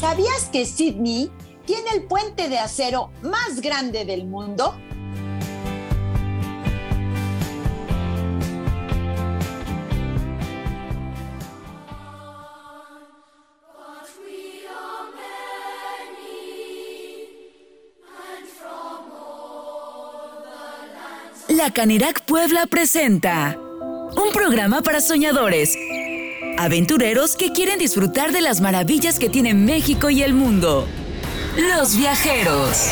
¿Sabías que Sydney tiene el puente de acero más grande del mundo? La Canirac Puebla presenta un programa para soñadores, aventureros que quieren disfrutar de las maravillas que tiene México y el mundo. Los viajeros.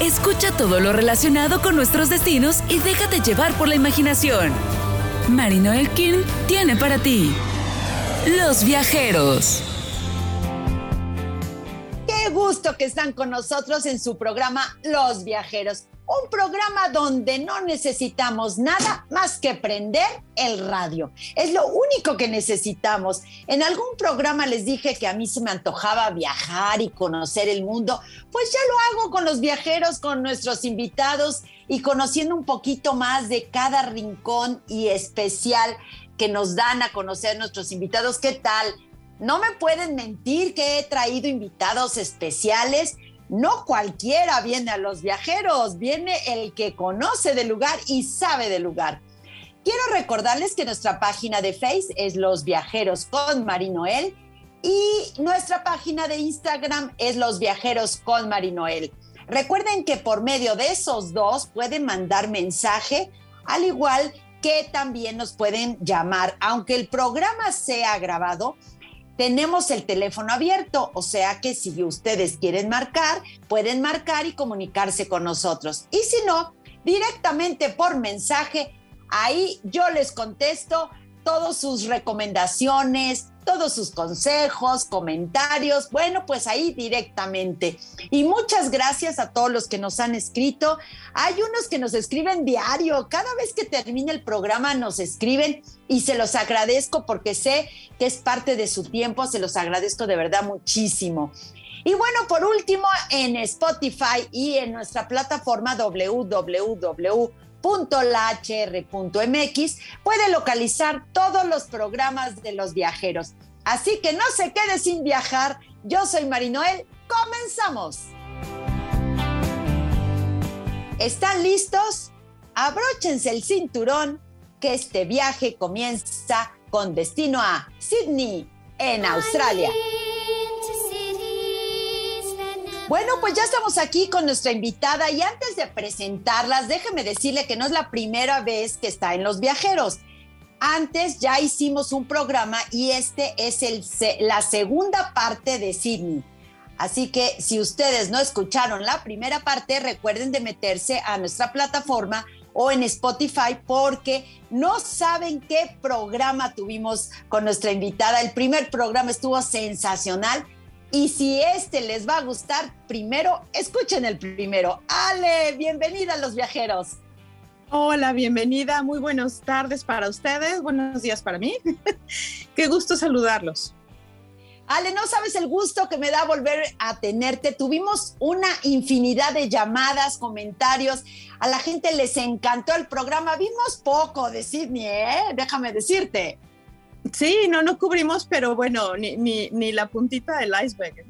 Escucha todo lo relacionado con nuestros destinos y déjate llevar por la imaginación. Marino Elkin tiene para ti Los viajeros. Qué gusto que están con nosotros en su programa Los viajeros un programa donde no necesitamos nada más que prender el radio. Es lo único que necesitamos. En algún programa les dije que a mí se me antojaba viajar y conocer el mundo. Pues ya lo hago con los viajeros, con nuestros invitados y conociendo un poquito más de cada rincón y especial que nos dan a conocer nuestros invitados. ¿Qué tal? No me pueden mentir que he traído invitados especiales no cualquiera viene a los viajeros, viene el que conoce del lugar y sabe del lugar. Quiero recordarles que nuestra página de Face es Los Viajeros con Marinoel y nuestra página de Instagram es Los Viajeros con Marinoel. Recuerden que por medio de esos dos pueden mandar mensaje, al igual que también nos pueden llamar, aunque el programa sea grabado, tenemos el teléfono abierto, o sea que si ustedes quieren marcar, pueden marcar y comunicarse con nosotros. Y si no, directamente por mensaje, ahí yo les contesto todas sus recomendaciones, todos sus consejos, comentarios, bueno, pues ahí directamente. Y muchas gracias a todos los que nos han escrito. Hay unos que nos escriben diario, cada vez que termina el programa nos escriben y se los agradezco porque sé que es parte de su tiempo, se los agradezco de verdad muchísimo. Y bueno, por último, en Spotify y en nuestra plataforma www .lahr.mx puede localizar todos los programas de los viajeros. Así que no se quede sin viajar. Yo soy Marinoel. ¡Comenzamos! ¿Están listos? Abróchense el cinturón que este viaje comienza con destino a Sydney, en Australia. Bueno, pues ya estamos aquí con nuestra invitada y antes de presentarlas, déjeme decirle que no es la primera vez que está en Los Viajeros. Antes ya hicimos un programa y este es el, la segunda parte de Sydney. Así que si ustedes no escucharon la primera parte, recuerden de meterse a nuestra plataforma o en Spotify porque no saben qué programa tuvimos con nuestra invitada. El primer programa estuvo sensacional y si este les va a gustar, primero escuchen el primero. Ale, bienvenida a los viajeros. Hola, bienvenida. Muy buenas tardes para ustedes. Buenos días para mí. Qué gusto saludarlos. Ale, no sabes el gusto que me da volver a tenerte. Tuvimos una infinidad de llamadas, comentarios. A la gente les encantó el programa. Vimos poco de Sydney, ¿eh? Déjame decirte. Sí, no, no cubrimos, pero bueno, ni, ni, la puntita del iceberg,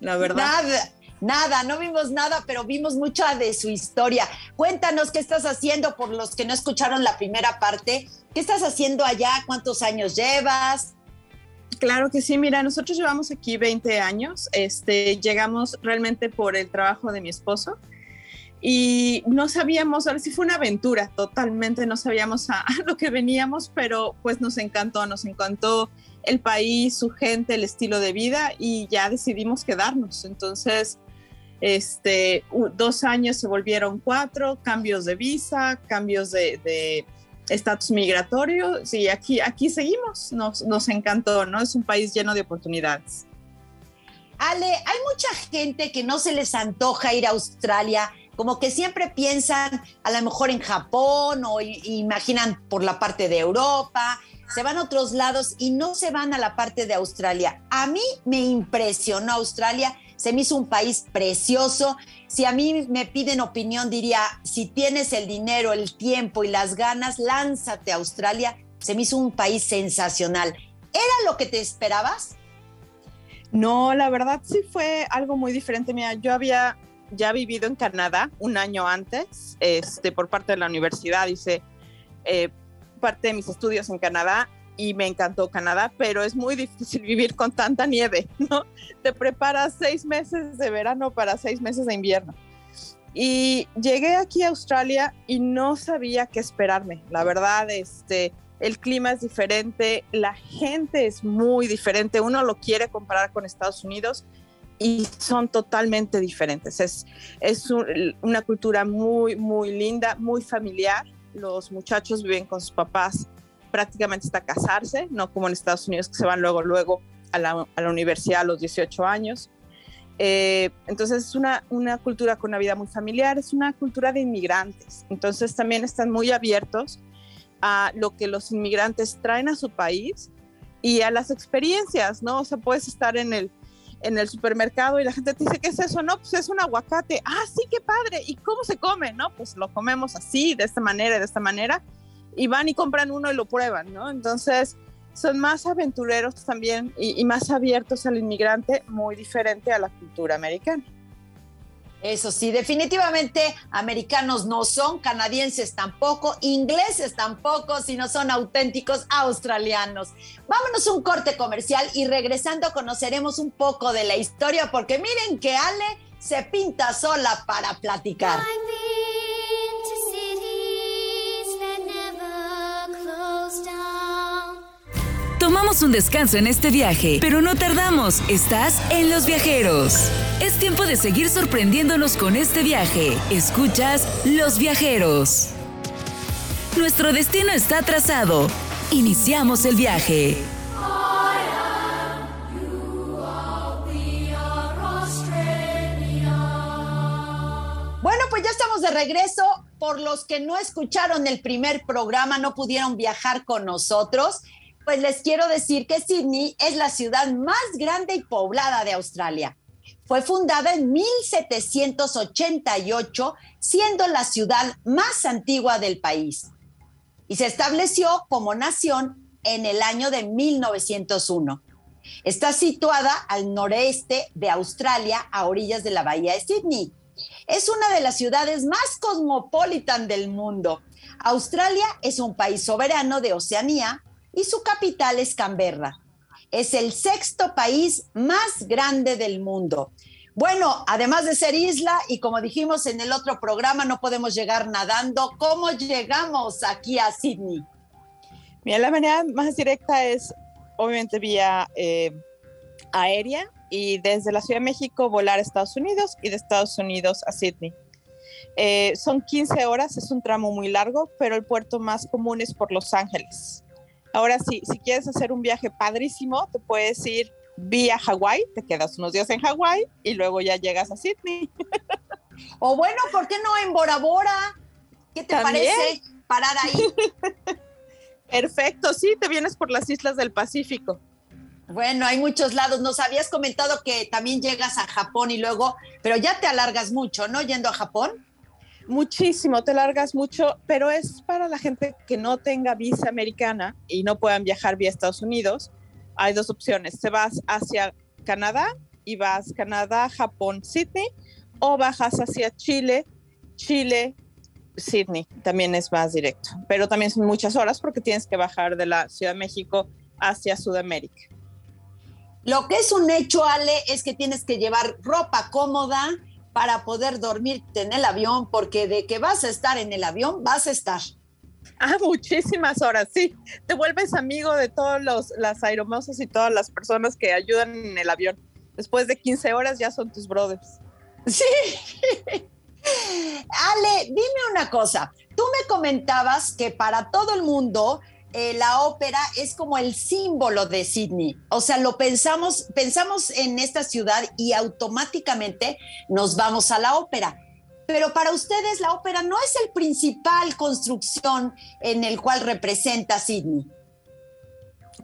la verdad. Nada, nada, no vimos nada, pero vimos mucha de su historia. Cuéntanos qué estás haciendo por los que no escucharon la primera parte. ¿Qué estás haciendo allá? ¿Cuántos años llevas? Claro que sí, mira, nosotros llevamos aquí 20 años, este, llegamos realmente por el trabajo de mi esposo y no sabíamos, ahora sí fue una aventura, totalmente no sabíamos a, lo que veníamos, pero pues nos encantó, nos encantó el país, su gente, el estilo de vida y ya decidimos quedarnos. Entonces, este, dos años se volvieron cuatro, cambios de visa, cambios de estatus migratorio y aquí, aquí seguimos, nos, nos encantó, ¿no? Es un país lleno de oportunidades. Ale, hay mucha gente que no se les antoja ir a Australia como que siempre piensan a lo mejor en Japón o imaginan por la parte de Europa, se van a otros lados y no se van a la parte de Australia. A mí me impresionó Australia, se me hizo un país precioso. Si a mí me piden opinión, diría, si tienes el dinero, el tiempo y las ganas, lánzate a Australia. Se me hizo un país sensacional. ¿Era lo que te esperabas? No, la verdad sí fue algo muy diferente. Mira, yo había ya vivido en Canadá un año antes, este, por parte de la universidad, hice eh, parte de mis estudios en Canadá y me encantó Canadá, pero es muy difícil vivir con tanta nieve, ¿no? Te preparas seis meses de verano para seis meses de invierno. Y llegué aquí a Australia y no sabía qué esperarme. La verdad, este, el clima es diferente, la gente es muy diferente. Uno lo quiere comparar con Estados Unidos y son totalmente diferentes. Es, es una cultura muy, muy linda, muy familiar. Los muchachos viven con sus papás prácticamente hasta casarse, no como en Estados Unidos que se van luego, luego a la, a la universidad a los 18 años. Eh, entonces es una, una cultura con una vida muy familiar, es una cultura de inmigrantes. Entonces también están muy abiertos a lo que los inmigrantes traen a su país y a las experiencias, ¿no? O sea, puedes estar en el, en el supermercado y la gente te dice, ¿qué es eso? No, pues es un aguacate. Ah, sí, qué padre. ¿Y cómo se come? No, pues lo comemos así, de esta manera, de esta manera y van y compran uno y lo prueban, ¿no? Entonces, son más aventureros también y, más abiertos al inmigrante, muy diferente a la cultura americana. Eso sí, definitivamente americanos no son, canadienses tampoco, ingleses tampoco, sino son auténticos australianos. Vámonos un corte comercial y regresando conoceremos un poco de la historia, porque miren que Ale se pinta sola para platicar. Tomamos un descanso en este viaje, pero no tardamos. Estás en Los Viajeros. Es tiempo de seguir sorprendiéndonos con este viaje. Escuchas Los Viajeros. Nuestro destino está trazado. Iniciamos el viaje. Bueno, pues ya estamos de regreso. Por los que no escucharon el primer programa, no pudieron viajar con nosotros. Pues les quiero decir que Sydney es la ciudad más grande y poblada de Australia. Fue fundada en 1788, siendo la ciudad más antigua del país. Y se estableció como nación en el año de 1901. Está situada al noreste de Australia, a orillas de la bahía de Sydney. Es una de las ciudades más cosmopolitan del mundo. Australia es un país soberano de Oceanía y su capital es Canberra. Es el sexto país más grande del mundo. Bueno, además de ser isla y como dijimos en el otro programa, no podemos llegar nadando. ¿Cómo llegamos aquí a Sydney? Mira, la manera más directa es obviamente vía eh, aérea y desde la Ciudad de México volar a Estados Unidos y de Estados Unidos a Sydney. Eh, son 15 horas, es un tramo muy largo, pero el puerto más común es por Los Ángeles. Ahora sí, si quieres hacer un viaje padrísimo, te puedes ir vía Hawái, te quedas unos días en Hawái y luego ya llegas a Sydney. o bueno, ¿por qué no en Bora Bora? ¿Qué te parece parar ahí? Perfecto, sí, te vienes por las islas del Pacífico. Bueno, hay muchos lados. Nos habías comentado que también llegas a Japón y luego, pero ya te alargas mucho, ¿no? Yendo a Japón. Muchísimo, te largas mucho, pero es para la gente que no tenga visa americana y no puedan viajar vía Estados Unidos. Hay dos opciones, te vas hacia Canadá y vas Canadá, Japón, Sydney, o bajas hacia Chile, Chile, Sydney, también es más directo, pero también son muchas horas porque tienes que bajar de la Ciudad de México hacia Sudamérica. Lo que es un hecho, Ale, es que tienes que llevar ropa cómoda, para poder dormirte en el avión, porque de que vas a estar en el avión, vas a estar. Ah, muchísimas horas, sí. Te vuelves amigo de todas las aeromosas y todas las personas que ayudan en el avión. Después de 15 horas ya son tus brothers. Sí. Ale, dime una cosa. Tú me comentabas que para todo el mundo eh, la ópera es como el símbolo de Sydney. O sea, lo pensamos, pensamos en esta ciudad y automáticamente nos vamos a la ópera. Pero para ustedes la ópera no es el principal construcción en el cual representa Sydney.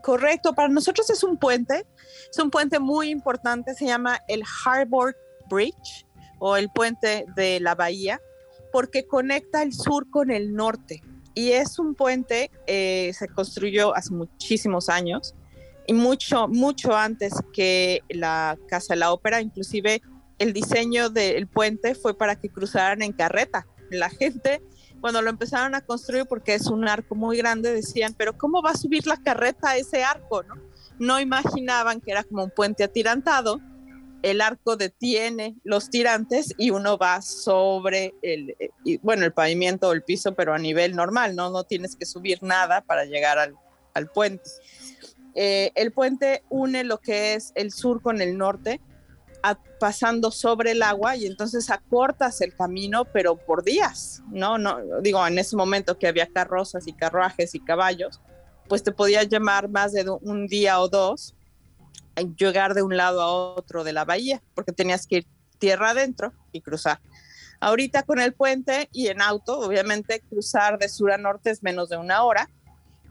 Correcto, para nosotros es un puente, es un puente muy importante, se llama el Harbour Bridge o el puente de la bahía, porque conecta el sur con el norte y es un puente, eh, se construyó hace muchísimos años y mucho, mucho antes que la Casa de la Ópera, inclusive el diseño del puente fue para que cruzaran en carreta. La gente, cuando lo empezaron a construir, porque es un arco muy grande, decían, pero ¿cómo va a subir la carreta a ese arco? No, no imaginaban que era como un puente atirantado. El arco detiene los tirantes y uno va sobre el, bueno, el pavimento o el piso, pero a nivel normal, ¿no? No tienes que subir nada para llegar al, al puente. Eh, el puente une lo que es el sur con el norte, pasando sobre el agua y entonces acortas el camino, pero por días, ¿no? no Digo, en ese momento que había carrozas y carruajes y caballos, pues te podía llamar más de un día o dos llegar de un lado a otro de la bahía, porque tenías que ir tierra adentro y cruzar. Ahorita con el puente y en auto, obviamente cruzar de sur a norte es menos de una hora,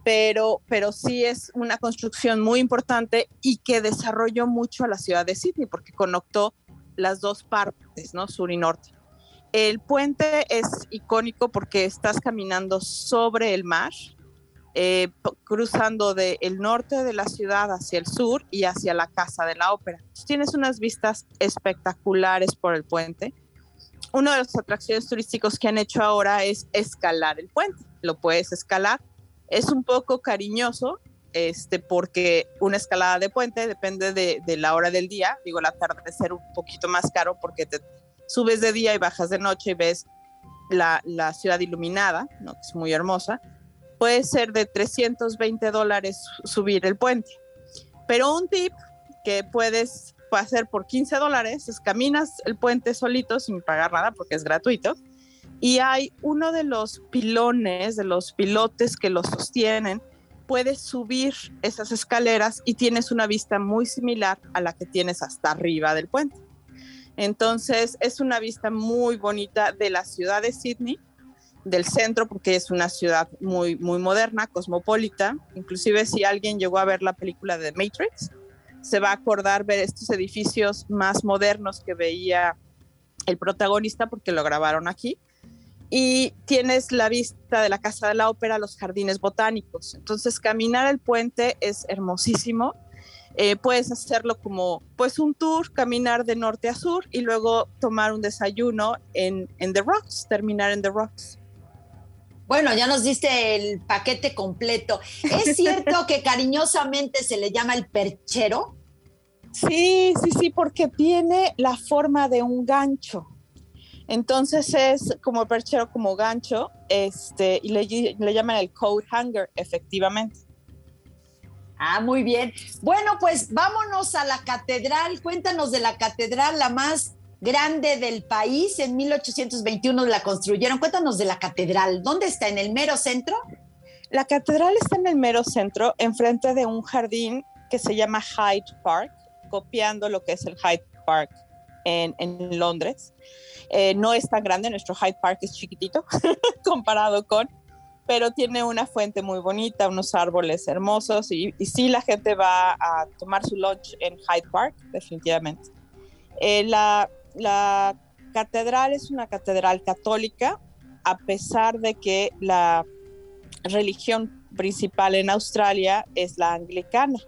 pero, pero sí es una construcción muy importante y que desarrolló mucho a la ciudad de Sydney porque conectó las dos partes, ¿no? Sur y norte. El puente es icónico porque estás caminando sobre el mar, eh, cruzando del norte de la ciudad hacia el sur y hacia la Casa de la Ópera. Tienes unas vistas espectaculares por el puente. Una de las atracciones turísticas que han hecho ahora es escalar el puente. Lo puedes escalar es un poco cariñoso, este, porque una escalada de puente depende de, la hora del día. Digo, la tarde de ser un poquito más caro porque te subes de día y bajas de noche y ves la, ciudad iluminada, ¿no? que es muy hermosa. Puede ser de 320 dólares subir el puente. Pero un tip que puedes hacer por 15 dólares es caminas el puente solito sin pagar nada porque es gratuito y hay uno de los pilones, de los pilotes que lo sostienen, puedes subir esas escaleras y tienes una vista muy similar a la que tienes hasta arriba del puente. Entonces es una vista muy bonita de la ciudad de Sydney, del centro, porque es una ciudad muy, muy moderna, cosmopolita. Inclusive si alguien llegó a ver la película de Matrix, se va a acordar ver estos edificios más modernos que veía el protagonista porque lo grabaron aquí y tienes la vista de la Casa de la Ópera, los jardines botánicos. Entonces, caminar el puente es hermosísimo. Eh, puedes hacerlo como pues un tour, caminar de norte a sur y luego tomar un desayuno en, en The Rocks, terminar en The Rocks. Bueno, ya nos diste el paquete completo. ¿Es cierto que cariñosamente se le llama el perchero? Sí, sí, sí, porque tiene la forma de un gancho. Entonces es como perchero, como gancho, este, y le, llaman el coat hanger, efectivamente. Ah, muy bien. Bueno, pues vámonos a la catedral. Cuéntanos de la catedral, la más grande del país. En 1821 la construyeron. Cuéntanos de la catedral. ¿Dónde está? ¿En el mero centro? La catedral está en el mero centro, enfrente de un jardín que se llama Hyde Park, copiando lo que es el Hyde Park en, Londres. Eh, no es tan grande, nuestro Hyde Park es chiquitito comparado con, pero tiene una fuente muy bonita, unos árboles hermosos y, y sí la gente va a tomar su lunch en Hyde Park, definitivamente. Eh, la, la catedral es una catedral católica, a pesar de que la religión principal en Australia es la anglicana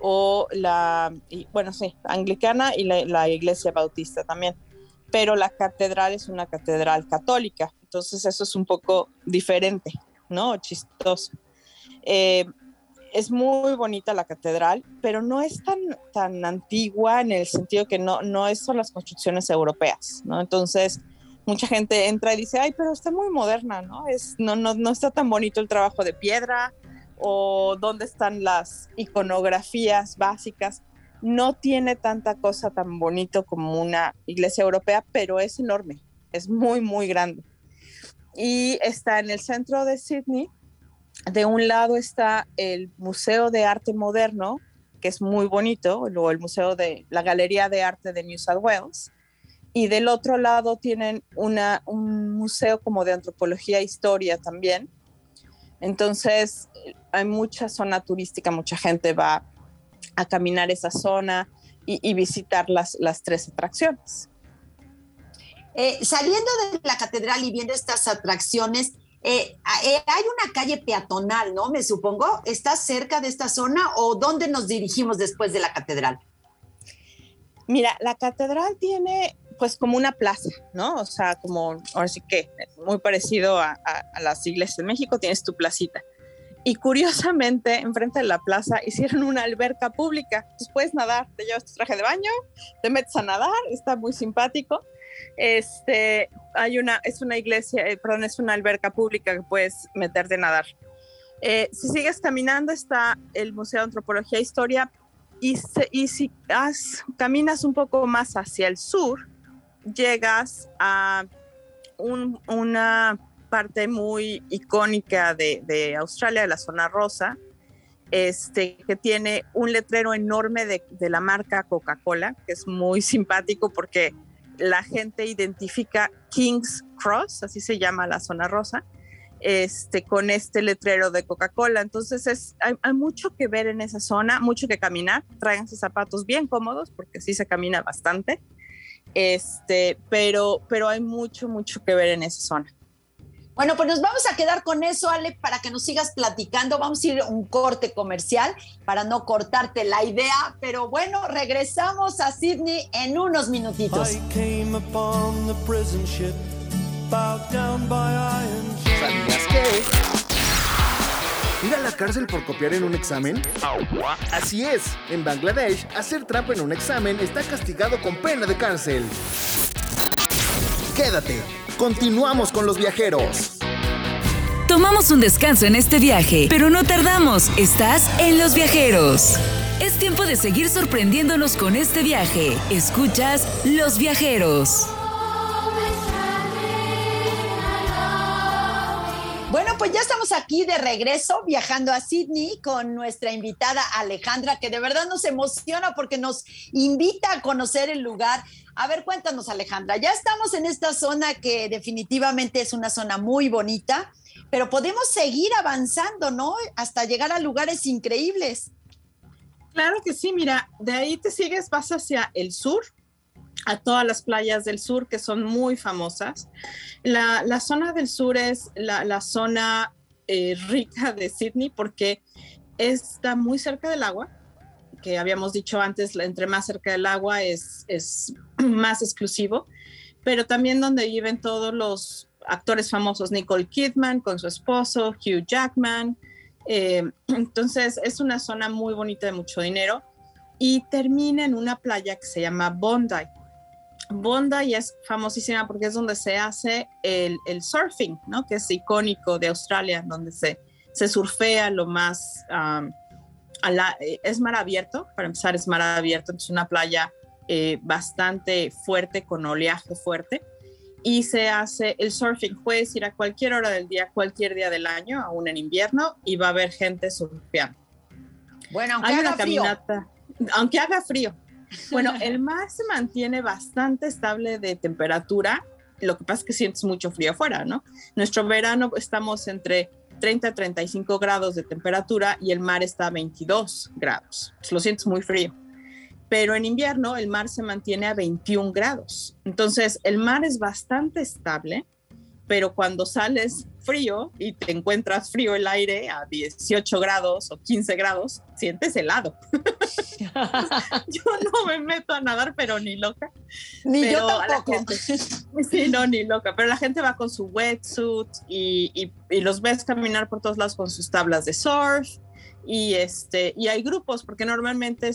o la, bueno, sí, anglicana y la iglesia bautista también pero la catedral es una catedral católica, entonces eso es un poco diferente, ¿no? Chistoso. Eh, es muy bonita la catedral, pero no es tan, tan antigua en el sentido que no, no son las construcciones europeas, ¿no? Entonces, mucha gente entra y dice, ay, pero está muy moderna, ¿no? Es, no, no, no está tan bonito el trabajo de piedra o dónde están las iconografías básicas no tiene tanta cosa tan bonito como una iglesia europea, pero es enorme, es muy, muy grande. Y está en el centro de Sydney. De un lado está el Museo de Arte Moderno, que es muy bonito, luego el Museo de la Galería de Arte de New South Wales. Y del otro lado tienen una, un museo como de antropología e historia también. Entonces hay mucha zona turística, mucha gente va a caminar esa zona y, visitar las, las tres atracciones. Eh, saliendo de la catedral y viendo estas atracciones, Eh, eh, hay una calle peatonal, ¿no? Me supongo. ¿Está cerca de esta zona o dónde nos dirigimos después de la catedral? Mira, la catedral tiene pues como una plaza, ¿no? O sea, como, ahora sí que, muy parecido a, a las iglesias de México, tienes tu placita. Y curiosamente, enfrente de la plaza hicieron una alberca pública. Entonces puedes nadar, te llevas tu traje de baño, te metes a nadar, está muy simpático. Este, hay una, es una iglesia, eh, perdón, es una alberca pública que puedes meterte a nadar. Eh, si sigues caminando está el Museo de Antropología e Historia y, y si caminas un poco más hacia el sur, llegas a una parte muy icónica de, Australia, de la zona rosa, este, que tiene un letrero enorme de, de la marca Coca-Cola, que es muy simpático porque la gente identifica King's Cross, así se llama la zona rosa, este, con este letrero de Coca-Cola. Entonces es, hay, mucho que ver en esa zona, mucho que caminar. Tráiganse zapatos bien cómodos porque sí se camina bastante. Este, pero, pero hay mucho, mucho que ver en esa zona. Bueno, pues nos vamos a quedar con eso, Ale, para que nos sigas platicando. Vamos a ir a un corte comercial para no cortarte la idea, pero bueno, regresamos a Sydney en unos minutitos. ¿Sabías que? ¿Ir a la cárcel por copiar en un examen? Así es, en Bangladesh, hacer trampa en un examen está castigado con pena de cárcel. Quédate, Continuamos con los viajeros. Tomamos un descanso en este viaje, pero no tardamos. Estás en los viajeros. Es tiempo de seguir sorprendiéndonos con este viaje. Escuchas Los Viajeros. Pues ya estamos aquí de regreso viajando a Sydney con nuestra invitada Alejandra, que de verdad nos emociona porque nos invita a conocer el lugar. A ver, cuéntanos Alejandra, ya estamos en esta zona que definitivamente es una zona muy bonita, pero podemos seguir avanzando, ¿no? Hasta llegar a lugares increíbles. Claro que sí, mira, de ahí te sigues, vas hacia el sur, a todas las playas del sur que son muy famosas. La, zona del sur es la, zona eh, rica de Sydney porque está muy cerca del agua, que habíamos dicho antes, entre más cerca del agua es, es más exclusivo, pero también donde viven todos los actores famosos, Nicole Kidman con su esposo, Hugh Jackman. Eh, entonces es una zona muy bonita de mucho dinero y termina en una playa que se llama Bondi. Bondi es famosísima porque es donde se hace el, surfing, ¿no? Que es icónico de Australia, donde se, se surfea lo más... Eh, es mar abierto, para empezar es mar abierto, es una playa eh, bastante fuerte, con oleaje fuerte, y se hace el surfing. Puedes ir a cualquier hora del día, cualquier día del año, aún en invierno, y va a haber gente surfeando. Bueno, aunque haga caminata, frío. aunque haga frío, bueno, el mar se mantiene bastante estable de temperatura. Lo que pasa es que sientes mucho frío afuera, ¿no? Nuestro verano estamos entre 30 a 35 grados de temperatura y el mar está a 22 grados. lo sientes muy frío. Pero en invierno el mar se mantiene a 21 grados. Entonces el mar es bastante estable pero cuando sales frío y te encuentras frío el aire a 18 grados o 15 grados, sientes helado. yo no me meto a nadar, pero ni loca. Ni yo tampoco. sí, no, ni loca. Pero la gente va con su wetsuit y, y, los ves caminar por todos lados con sus tablas de surf. Y, este, y hay grupos, porque normalmente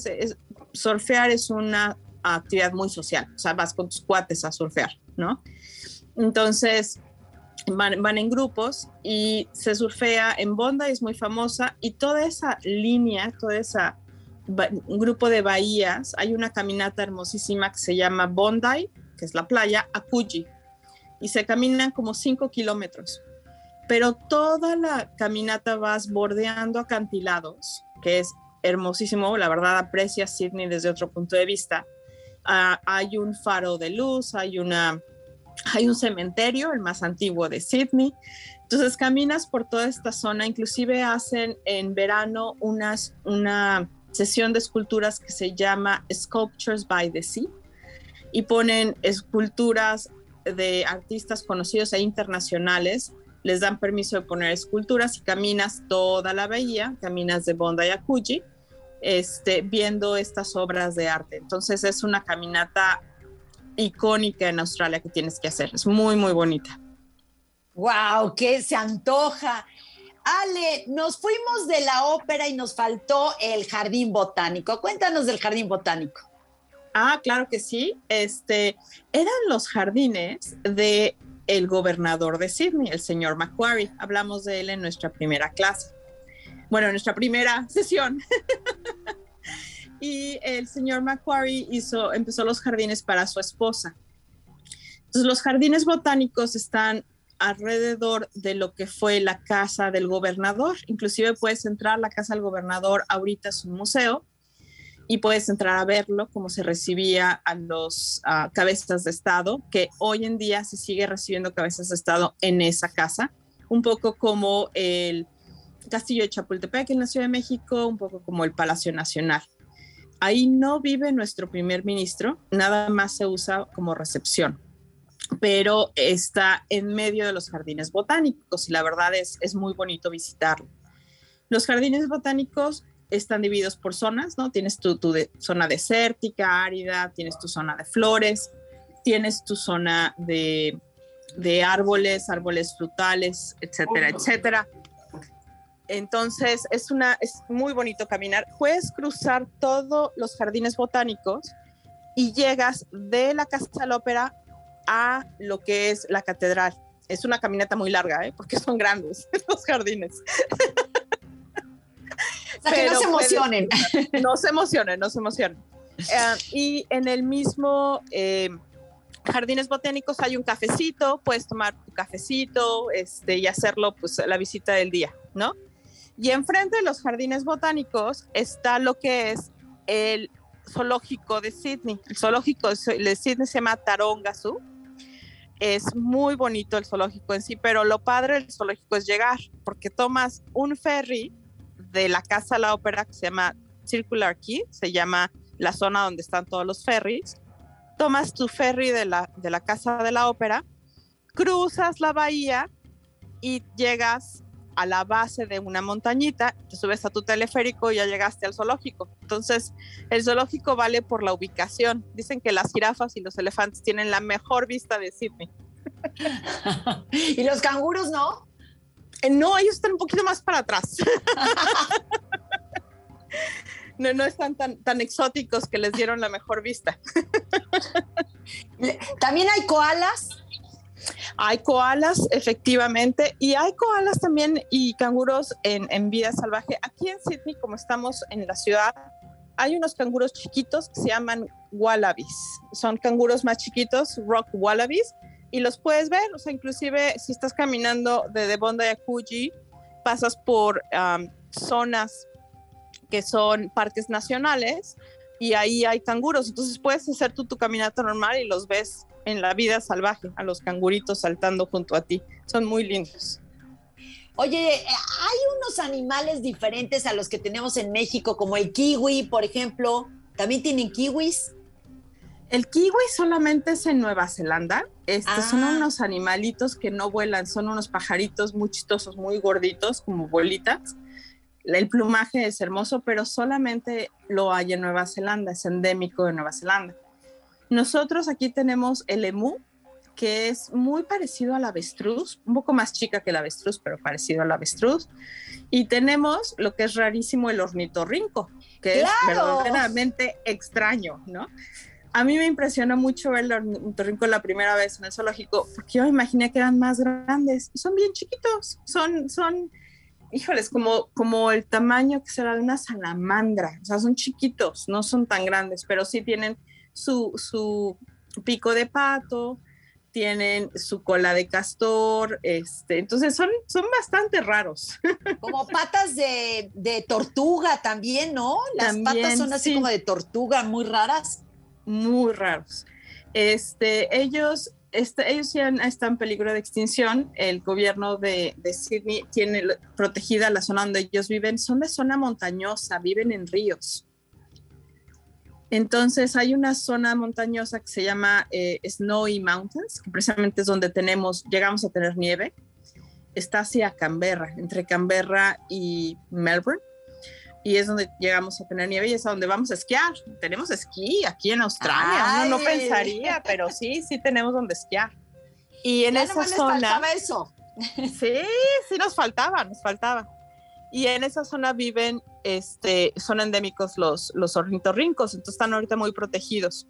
surfear es una actividad muy social. O sea, vas con tus cuates a surfear, ¿no? Entonces, van, en grupos y se surfea en Bondi, es muy famosa, y toda esa línea, toda esa grupo de bahías, hay una caminata hermosísima que se llama Bondi, que es la playa, a Coogee, y se caminan como 5 kilómetros, pero toda la caminata vas bordeando acantilados, que es hermosísimo, la verdad aprecia Sydney desde otro punto de vista. Ah, hay un faro de luz, hay una hay un cementerio, el más antiguo de Sydney. Entonces caminas por toda esta zona, inclusive hacen en verano unas, una sesión de esculturas que se llama Sculptures by the Sea y ponen esculturas de artistas conocidos e internacionales les dan permiso de poner esculturas y caminas toda la bahía, caminas de Bondi a Coogee, este, viendo estas obras de arte. Entonces es una caminata icónica en Australia que tienes que hacer. Es muy, muy bonita. ¡Wow! ¡Qué se antoja! Ale, nos fuimos de la ópera y nos faltó el jardín botánico. Cuéntanos del jardín botánico. Ah, claro que sí. Este eran los jardines de el gobernador de Sydney, el señor Macquarie. Hablamos de él en nuestra primera clase. Bueno, en nuestra primera sesión. y el señor Macquarie hizo, empezó los jardines para su esposa. Entonces, los jardines botánicos están alrededor de lo que fue la casa del gobernador. Inclusive puedes entrar a la casa del gobernador, ahorita es un museo, y puedes entrar a verlo, cómo se recibía a los cabezas de Estado, que hoy en día se sigue recibiendo cabezas de Estado en esa casa, un poco como el Castillo de Chapultepec en la Ciudad de México, un poco como el Palacio Nacional. Ahí no vive nuestro primer ministro, nada más se usa como recepción, pero está en medio de los jardines botánicos y la verdad es, es muy bonito visitarlo. Los jardines botánicos están divididos por zonas, ¿no? Tienes tu, zona desértica, árida, tienes tu zona de flores, tienes tu zona de, de árboles, árboles frutales, etcétera, etcétera. Entonces es una es muy bonito caminar. Puedes cruzar todos los jardines botánicos y llegas de la Casa de la Ópera a lo que es la catedral. Es una caminata muy larga, ¿eh? porque son grandes los jardines. que no se emocionen. no se emocionen, no se emocionen. Eh, y en el mismo eh, Jardines Botánicos hay un cafecito, puedes tomar tu cafecito este, y hacerlo pues la visita del día, ¿no? Y enfrente de los Jardines Botánicos está lo que es el zoológico de Sydney. El zoológico de Sydney se llama Taronga. Es muy bonito el zoológico en sí, pero lo padre del zoológico es llegar, porque tomas un ferry de la Casa de la Ópera que se llama Circular Key, se llama la zona donde están todos los ferries. Tomas tu ferry de la, de la Casa de la Ópera, cruzas la bahía y llegas a la base de una montañita, te subes a tu teleférico y ya llegaste al zoológico. Entonces, el zoológico vale por la ubicación. Dicen que las jirafas y los elefantes tienen la mejor vista de Sydney. ¿Y los canguros no? Eh, no, ellos están un poquito más para atrás. no, no están tan, tan exóticos que les dieron la mejor vista. ¿También hay koalas? Hay koalas, efectivamente, y hay koalas también y canguros en, en, vida salvaje. Aquí en Sydney, como estamos en la ciudad, hay unos canguros chiquitos que se llaman wallabies. Son canguros más chiquitos, rock wallabies, y los puedes ver, o sea, inclusive si estás caminando de Debonda a Coogee, pasas por zonas que son parques nacionales y ahí hay canguros, entonces puedes hacer tú tu caminata normal y los ves en la vida salvaje, a los canguritos saltando junto a ti, son muy lindos. Oye, hay unos animales diferentes a los que tenemos en México, como el kiwi, por ejemplo. ¿También tienen kiwis? El kiwi solamente es en Nueva Zelanda. Estos son ah. unos animalitos que no vuelan, son unos pajaritos muy chistosos, muy gorditos, como bolitas. El plumaje es hermoso, pero solamente lo hay en Nueva Zelanda, es endémico de Nueva Zelanda. Nosotros aquí tenemos el emú, que es muy parecido al avestruz, un poco más chica que el avestruz, pero parecido al avestruz. Y tenemos lo que es rarísimo, el ornitorrinco, que es verdaderamente extraño, ¿no? a mí me impresionó mucho ver el ornitorrinco la primera vez en el zoológico, porque yo me imaginé que eran más grandes son bien chiquitos, son, son, híjoles, como, como el tamaño que será de una salamandra, o sea, son chiquitos, no son tan grandes, pero sí tienen su, su pico de pato, tienen su cola de castor, este, entonces son, son bastante raros. Como patas de, de tortuga también, ¿no? Las patas son así como de tortuga, muy raras muy raros. Este, ellos, este, ellos ya están en peligro de extinción. El gobierno de, de Sydney tiene protegida la zona donde ellos viven. Son de zona montañosa, viven en ríos. Entonces hay una zona montañosa que se llama eh, Snowy Mountains, que precisamente es donde tenemos, llegamos a tener nieve. está hacia Canberra, entre Canberra y Melbourne. Y es donde llegamos a tener nieve y es a donde vamos a esquiar. Tenemos esquí aquí en Australia. Uno no pensaría, pero sí, sí tenemos donde esquiar. Y en esa zona. eso. Sí, sí nos faltaba, nos faltaba. Y en esa zona viven, este, son endémicos los, los ornitorrincos, entonces están ahorita muy protegidos.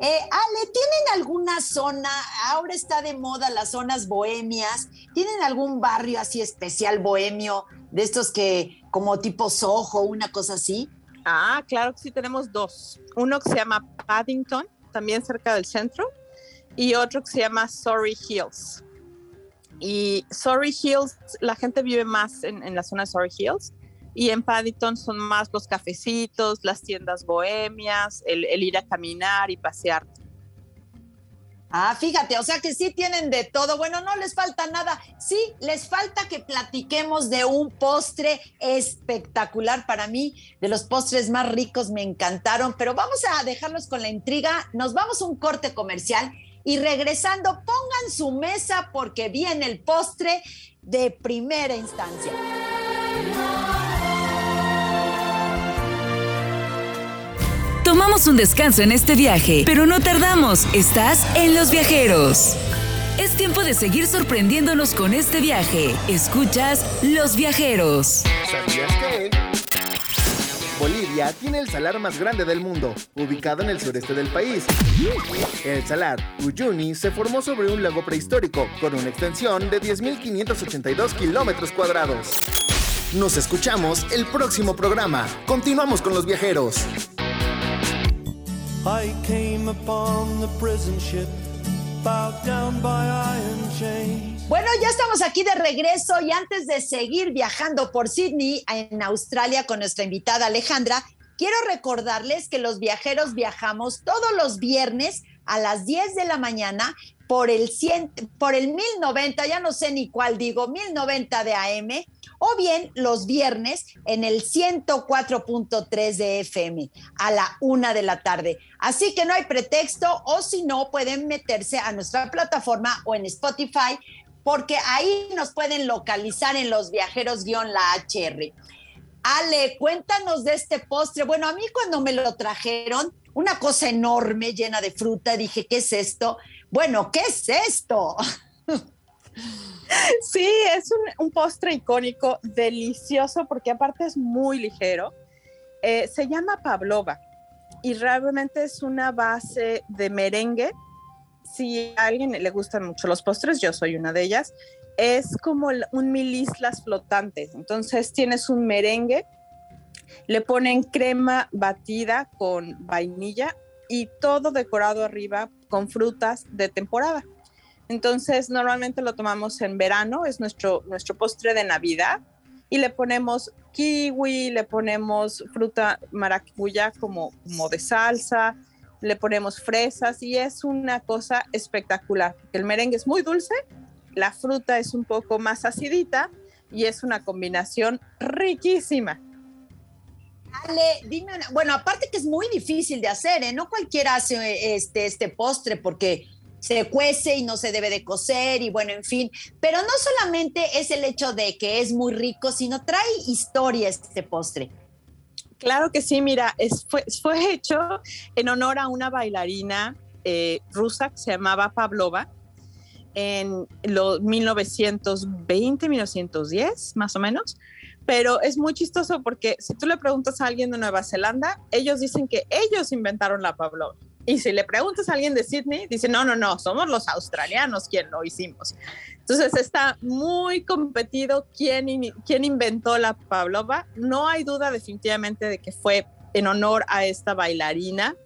Eh, Ale, ¿tienen alguna zona? Ahora está de moda las zonas bohemias. ¿Tienen algún barrio así especial bohemio de estos que como tipo Soho, una cosa así? Ah, claro que sí, tenemos dos. Uno que se llama Paddington, también cerca del centro, y otro que se llama Surrey Hills. Y Surrey Hills, la gente vive más en, en la zona de Surrey Hills y en Paddington son más los cafecitos, las tiendas bohemias, el, ir a caminar y pasear. Ah, fíjate, o sea que sí tienen de todo. Bueno, no les falta nada. Sí, les falta que platiquemos de un postre espectacular para mí, de los postres más ricos, me encantaron, pero vamos a dejarlos con la intriga. Nos vamos a un corte comercial y regresando, pongan su mesa porque viene el postre de primera instancia. Tomamos un descanso en este viaje, pero no tardamos. Estás en Los Viajeros. Es tiempo de seguir sorprendiéndonos con este viaje. Escuchas Los Viajeros. ¿Sabías que? Bolivia tiene el salar más grande del mundo, ubicado en el sureste del país. El salar Uyuni se formó sobre un lago prehistórico con una extensión de 10.582 kilómetros cuadrados. Nos escuchamos el próximo programa. Continuamos con los viajeros. Bueno, ya estamos aquí de regreso y antes de seguir viajando por Sydney, en Australia, con nuestra invitada Alejandra, quiero recordarles que los viajeros viajamos todos los viernes a las 10 de la mañana por el, 100, por el 1090, ya no sé ni cuál digo, 1090 de AM o bien los viernes en el 104.3 de FM a la una de la tarde. Así que no hay pretexto o si no pueden meterse a nuestra plataforma o en Spotify porque ahí nos pueden localizar en los viajeros-la HR. Ale, cuéntanos de este postre. Bueno, a mí cuando me lo trajeron, una cosa enorme llena de fruta, dije, ¿qué es esto? Bueno, ¿qué es esto? Sí, es un, postre icónico, delicioso, porque aparte es muy ligero. Eh, se llama Pavlova y realmente es una base de merengue. Si a alguien le gustan mucho los postres, yo soy una de ellas, es como un mil islas flotantes. Entonces tienes un merengue, le ponen crema batida con vainilla y todo decorado arriba con frutas de temporada. Entonces, normalmente lo tomamos en verano, es nuestro, nuestro postre de Navidad, y le ponemos kiwi, le ponemos fruta maracuyá como, como de salsa, le ponemos fresas y es una cosa espectacular. El merengue es muy dulce, la fruta es un poco más acidita y es una combinación riquísima. Ale, dime, bueno, aparte que es muy difícil de hacer, ¿eh? No cualquiera hace este, este postre porque se cuece y no se debe de cocer y bueno, en fin, pero no solamente es el hecho de que es muy rico, sino trae historia este postre. Claro que sí, mira, es, fue, hecho en honor a una bailarina eh, rusa que se llamaba Pavlova en los 1920, 1910, más o menos. Pero es muy chistoso porque si tú le preguntas a alguien de Nueva Zelanda, ellos dicen que ellos inventaron la Pavlova. Y si le preguntas a alguien de Sydney, dice, no, no, no, somos los australianos quien lo hicimos. Entonces está muy competido quién, quién inventó la Pavlova. No hay duda definitivamente de que fue en honor a esta bailarina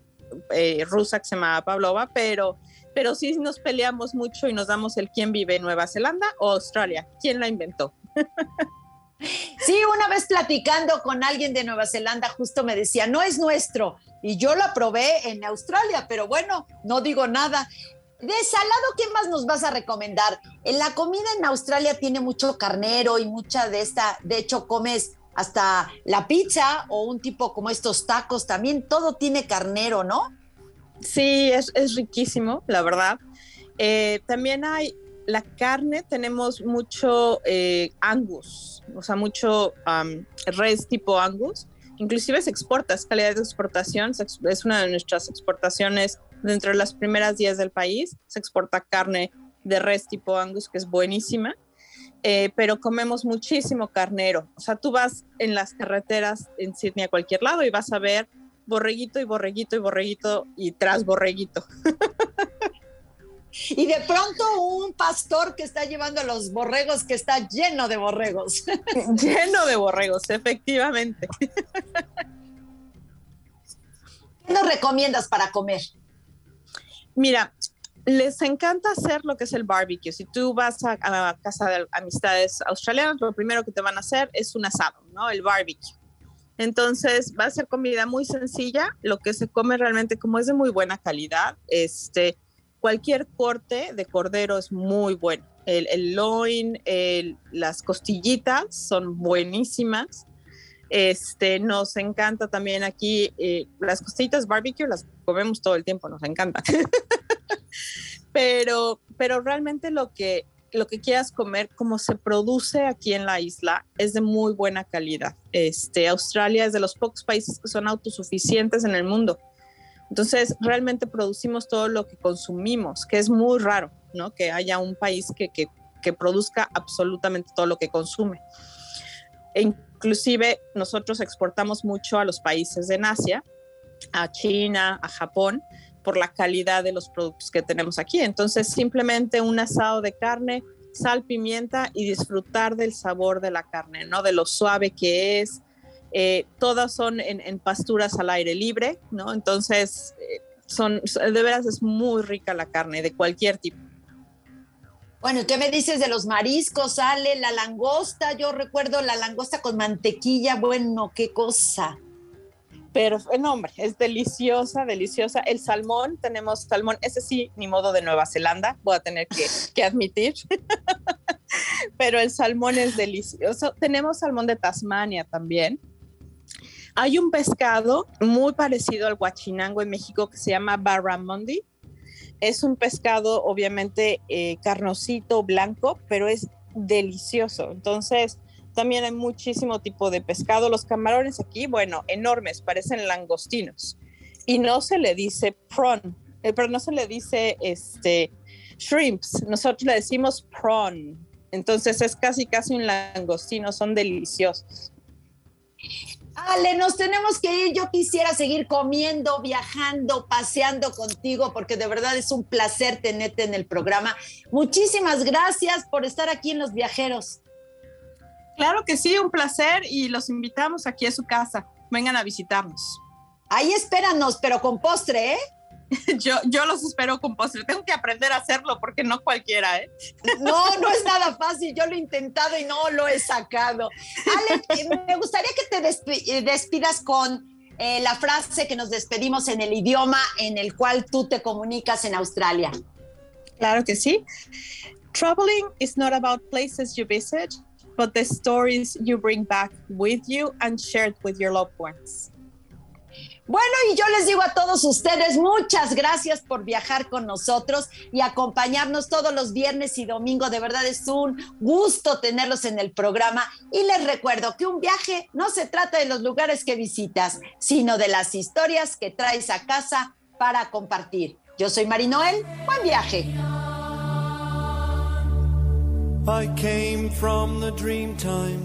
eh, rusa que se llamaba Pavlova, pero, pero sí nos peleamos mucho y nos damos el quién vive en Nueva Zelanda o Australia, quién la inventó. Sí, una vez platicando con alguien de Nueva Zelanda, justo me decía, no es nuestro. Y yo lo probé en Australia, pero bueno, no digo nada. De salado, ¿qué más nos vas a recomendar? En la comida en Australia tiene mucho carnero y mucha de esta, de hecho comes hasta la pizza o un tipo como estos tacos, también todo tiene carnero, ¿no? Sí, es, riquísimo, la verdad. Eh, también hay la carne tenemos mucho eh, angus, o sea, mucho res tipo angus. Inclusive se exporta, es calidad de exportación, es una de nuestras exportaciones dentro de las primeras días del país. Se exporta carne de res tipo angus, que es buenísima. Eh, pero comemos muchísimo carnero. O sea, tú vas en las carreteras en Sydney a cualquier lado y vas a ver borreguito y borreguito y borreguito y tras borreguito. Y de pronto un pastor que está llevando a los borregos que está lleno de borregos. lleno de borregos, efectivamente. ¿Qué nos recomiendas para comer? Mira, les encanta hacer lo que es el barbecue. Si tú vas a, a, casa de amistades australianas, lo primero que te van a hacer es un asado, ¿no? El barbecue. Entonces va a ser comida muy sencilla, lo que se come realmente como es de muy buena calidad. Este, cualquier corte de cordero es muy bueno. El, loin, las costillitas son buenísimas. Este, nos encanta también aquí eh, las costillitas barbecue, las comemos todo el tiempo, nos encanta. pero, pero realmente lo que, lo que quieras comer, como se produce aquí en la isla, es de muy buena calidad. Este, Australia es de los pocos países que son autosuficientes en el mundo. Entonces, realmente producimos todo lo que consumimos, que es muy raro, ¿no? Que haya un país que, que, produzca absolutamente todo lo que consume. E inclusive nosotros exportamos mucho a los países de Asia, a China, a Japón, por la calidad de los productos que tenemos aquí. Entonces, simplemente un asado de carne, sal, pimienta y disfrutar del sabor de la carne, ¿no? De lo suave que es, eh, todas son en, pasturas al aire libre, ¿no? Entonces, eh, son, de veras es muy rica la carne de cualquier tipo. Bueno, ¿qué me dices de los mariscos? Sale la langosta, yo recuerdo la langosta con mantequilla, bueno, qué cosa. Pero, no, hombre, es deliciosa, deliciosa. El salmón, tenemos salmón, ese sí, ni modo de Nueva Zelanda, voy a tener que, que admitir. Pero el salmón es delicioso. Tenemos salmón de Tasmania también, hay un pescado muy parecido al guachinango en México que se llama barramundi. Es un pescado obviamente eh, carnosito, blanco, pero es delicioso. Entonces, también hay muchísimo tipo de pescado. Los camarones aquí, bueno, enormes, parecen langostinos. Y no se le dice prawn, eh, pero no se le dice este shrimps. Nosotros le decimos prawn. Entonces es casi casi un langostino, son deliciosos. Ale, nos tenemos que ir. Yo quisiera seguir comiendo, viajando, paseando contigo, porque de verdad es un placer tenerte en el programa. Muchísimas gracias por estar aquí en Los Viajeros. Claro que sí, un placer y los invitamos aquí a su casa. Vengan a visitarnos. Ahí espéranos, pero con postre, ¿eh? yo, yo los espero con postre. Tengo que aprender a hacerlo porque no cualquiera, ¿eh? No, no es nada fácil. Yo lo he intentado y no lo he sacado. Ale, eh, me gustaría que te eh, despidas con eh, la frase que nos despedimos en el idioma en el cual tú te comunicas en Australia. Claro que sí. Traveling is not about places you visit, but the stories you bring back with you and shared with your loved ones. Bueno, y yo les digo a todos ustedes, muchas gracias por viajar con nosotros y acompañarnos todos los viernes y domingo. De verdad es un gusto tenerlos en el programa. Y les recuerdo que un viaje no se trata de los lugares que visitas, sino de las historias que traes a casa para compartir. Yo soy Marinoel, buen viaje. I came from the dream time,